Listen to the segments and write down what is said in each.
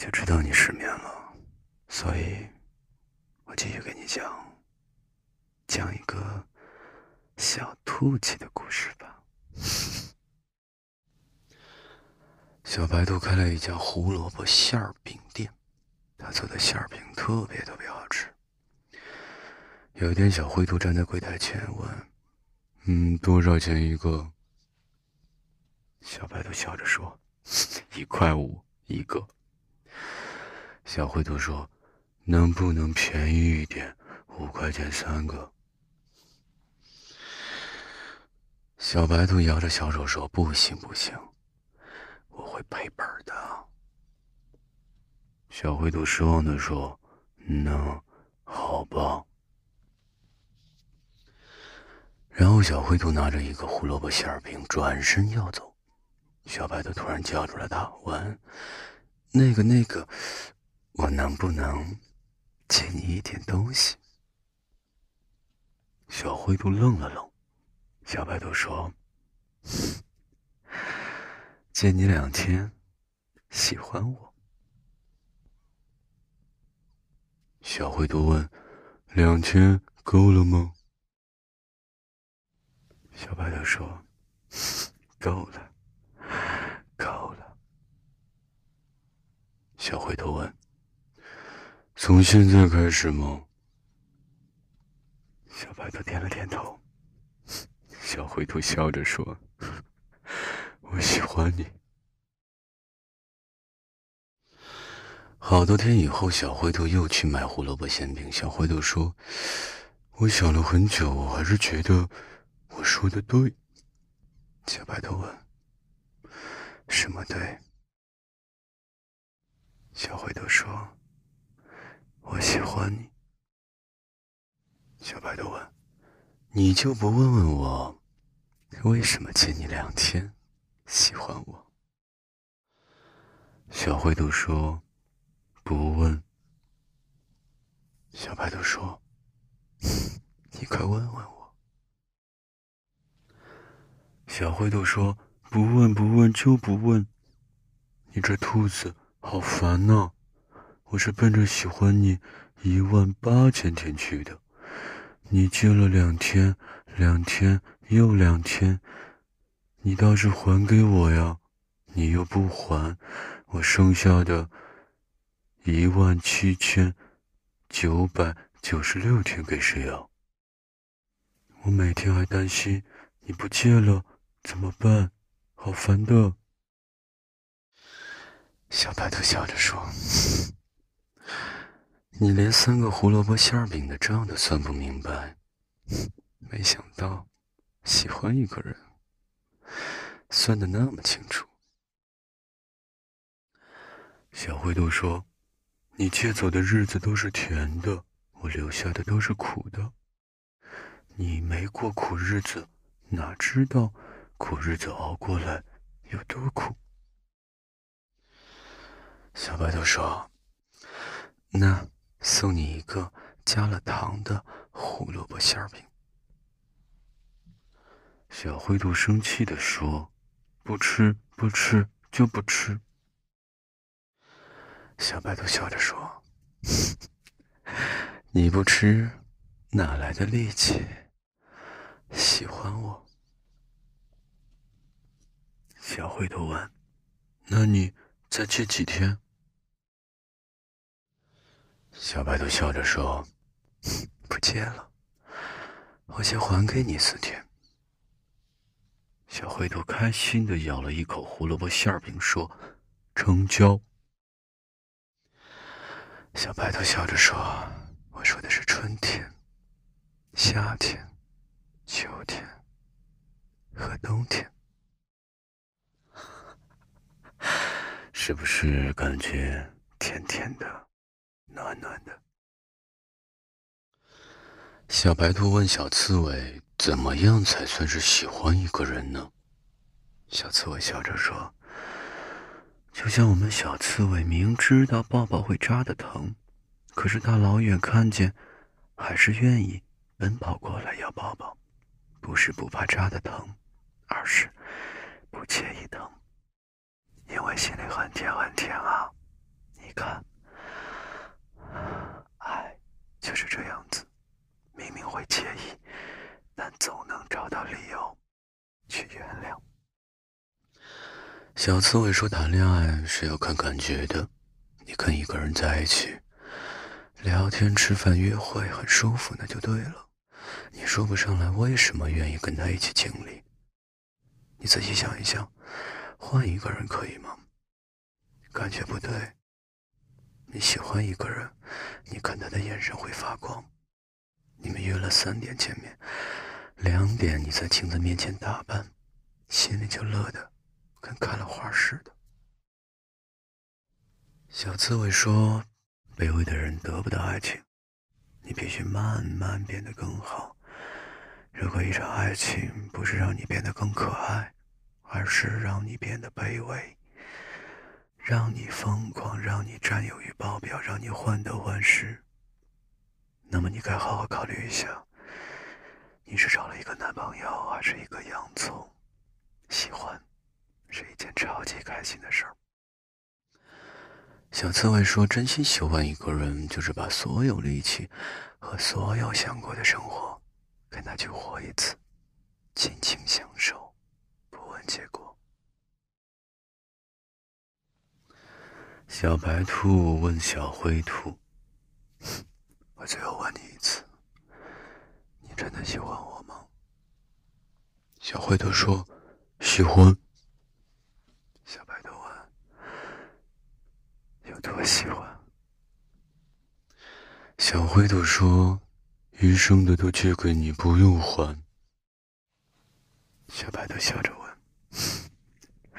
就知道你失眠了，所以，我继续给你讲，讲一个小兔子的故事吧。小白兔开了一家胡萝卜馅儿饼店，他做的馅儿饼特别特别好吃。有一天，小灰兔站在柜台前问：“嗯，多少钱一个？”小白兔笑着说：“一块五一个。”小灰兔说：“能不能便宜一点？五块钱三个。”小白兔摇着小手说：“不行不行，我会赔本的。”小灰兔失望的说：“那好吧。”然后小灰兔拿着一个胡萝卜馅儿饼转身要走，小白兔突然叫住了他，问：“那个那个，我能不能借你一点东西？”小灰兔愣了愣，小白兔说：“借你两天，喜欢我。”小灰兔问：“两千够了吗？”小白兔说：“够了，够了。”小灰兔问：“从现在开始吗？”小白兔点了点头。小灰兔笑着说：“ 我喜欢你。”好多天以后，小灰兔又去买胡萝卜馅饼。小灰兔说：“我想了很久，我还是觉得……”我说的对，小白兔问：“什么对？”小灰兔说：“我喜欢你。”小白兔问：“你就不问问我，为什么借你两天喜欢我？”小灰兔说：“不问。”小白兔说：“ 你快问问我。”小灰兔说：“不问不问就不问，你这兔子好烦呐！我是奔着喜欢你一万八千天去的，你借了两天，两天又两天，你倒是还给我呀！你又不还，我剩下的一万七千九百九十六天给谁呀？我每天还担心你不借了。”怎么办？好烦的。小白兔笑着说：“你连三个胡萝卜馅饼的账都算不明白，没想到喜欢一个人算的那么清楚。”小灰兔说：“你借走的日子都是甜的，我留下的都是苦的。你没过苦日子，哪知道？”苦日子熬过来有多苦？小白兔说：“那送你一个加了糖的胡萝卜馅饼。”小灰兔生气的说：“不吃，不吃，就不吃。”小白兔笑着说：“ 你不吃，哪来的力气喜欢我？”小灰兔问：“那你再借几天？”小白兔笑着说：“不见了，我先还给你四天。”小灰兔开心的咬了一口胡萝卜馅饼，说：“成交。”小白兔笑着说：“我说的是春天、夏天、秋天和冬天。”是不是感觉甜甜的、暖暖的？小白兔问小刺猬：“怎么样才算是喜欢一个人呢？”小刺猬笑着说：“就像我们小刺猬明知道抱抱会扎的疼，可是大老远看见，还是愿意奔跑过来要抱抱，不是不怕扎的疼，而是不介意疼。”因为心里很甜很甜啊，你看，爱就是这样子，明明会介意，但总能找到理由去原谅。小刺猬说：“谈恋爱是要看感觉的，你跟一个人在一起，聊天、吃饭、约会很舒服，那就对了。你说不上来为什么愿意跟他一起经历。你仔细想一想，换一个人可以吗？感觉不对。你喜欢一个人，你看他的眼神会发光。你们约了三点见面，两点你在镜子面前打扮，心里就乐的。”跟开了花似的。小刺猬说：“卑微的人得不到爱情，你必须慢慢变得更好。如果一场爱情不是让你变得更可爱，而是让你变得卑微，让你疯狂，让你占有欲爆表，让你患得患失，那么你该好好考虑一下，你是找了一个男朋友，还是一个洋葱？喜欢。”是一件超级开心的事儿。小刺猬说：“真心喜欢一个人，就是把所有力气和所有想过的生活，跟他去活一次，尽情享受，不问结果。”小白兔问小灰兔：“我最后问你一次，你真的喜欢我吗？”小灰兔说：“喜欢。”小白兔问：“有多喜欢！小灰兔说：“余生的都借给你，不用还。”小白兔笑着问：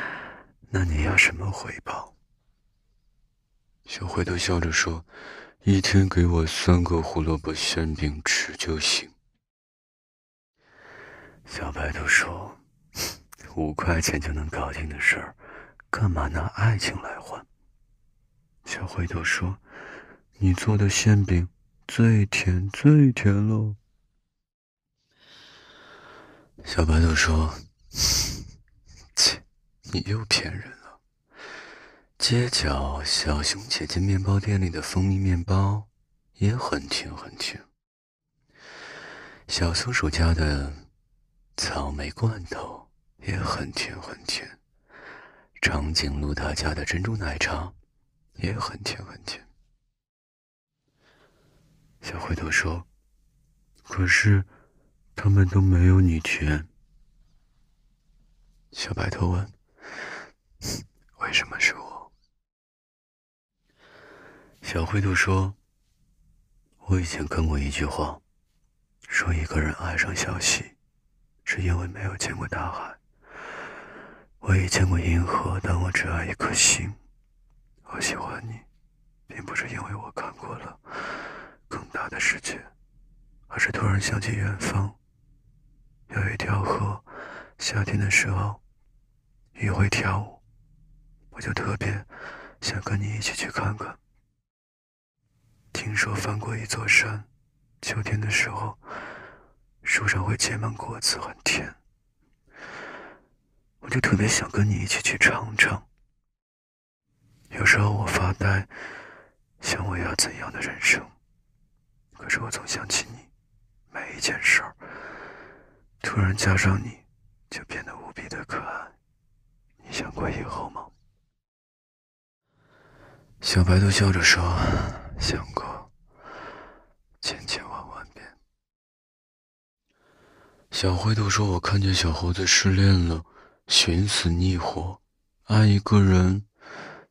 “那你要什么回报？”小灰兔笑着说：“一天给我三个胡萝卜馅饼吃就行。”小白兔说：“五块钱就能搞定的事儿，干嘛拿爱情来换？”小灰兔说：“你做的馅饼最甜最甜了。”小白兔说：“ 切，你又骗人。街角小熊姐姐面包店里的蜂蜜面包也很甜很甜。小松鼠家的草莓罐头也很甜很甜。长颈鹿他家的珍珠奶茶。”也很甜很甜。小灰兔说：“可是，他们都没有你甜。”小白兔问：“为什么是我？”小灰兔说：“我以前看过一句话，说一个人爱上小溪，是因为没有见过大海。我也见过银河，但我只爱一颗星。”我喜欢你，并不是因为我看过了更大的世界，而是突然想起远方有一条河，夏天的时候鱼会跳舞，我就特别想跟你一起去看看。听说翻过一座山，秋天的时候树上会结满果子，很甜，我就特别想跟你一起去尝尝。有时候我发呆，想我要怎样的人生。可是我总想起你，每一件事儿，突然加上你，就变得无比的可爱。你想过以后吗？小白兔笑着说：“想过，千千万万遍。”小灰兔说：“我看见小猴子失恋了，寻死觅活，爱一个人。”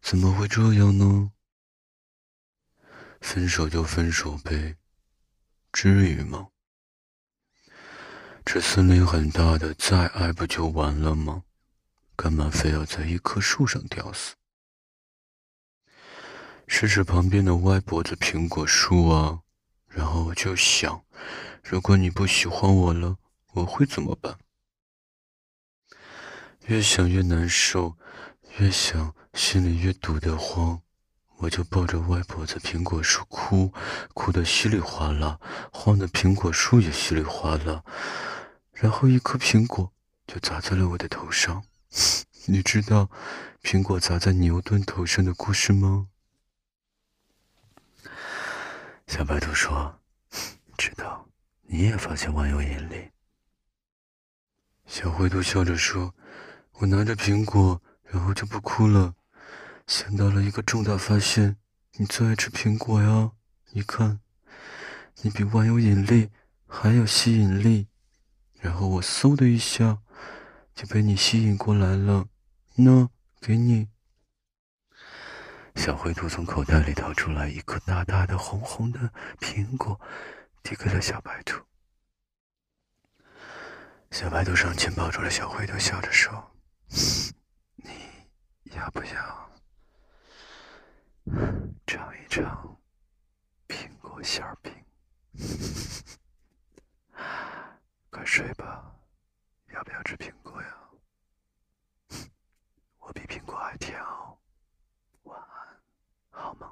怎么会这样呢？分手就分手呗，至于吗？这森林很大的，再爱不就完了吗？干嘛非要在一棵树上吊死？试试旁边的歪脖子苹果树啊！然后我就想，如果你不喜欢我了，我会怎么办？越想越难受，越想。心里越堵得慌，我就抱着歪脖子苹果树哭，哭得稀里哗啦，晃得苹果树也稀里哗啦，然后一颗苹果就砸在了我的头上。你知道苹果砸在牛顿头上的故事吗？小白兔说：“知道，你也发现万有引力。”小灰兔笑着说：“我拿着苹果，然后就不哭了。想到了一个重大发现，你最爱吃苹果呀？你看，你比万有引力还有吸引力。然后我嗖的一下，就被你吸引过来了。那，给你。”小灰兔从口袋里掏出来一颗大大的红红的苹果，递给了小白兔。小白兔上前抱住了小灰兔，笑着说：“你要不要尝一尝苹果馅饼？快睡吧，要不要吃苹果呀？我比苹果还甜哦。” Home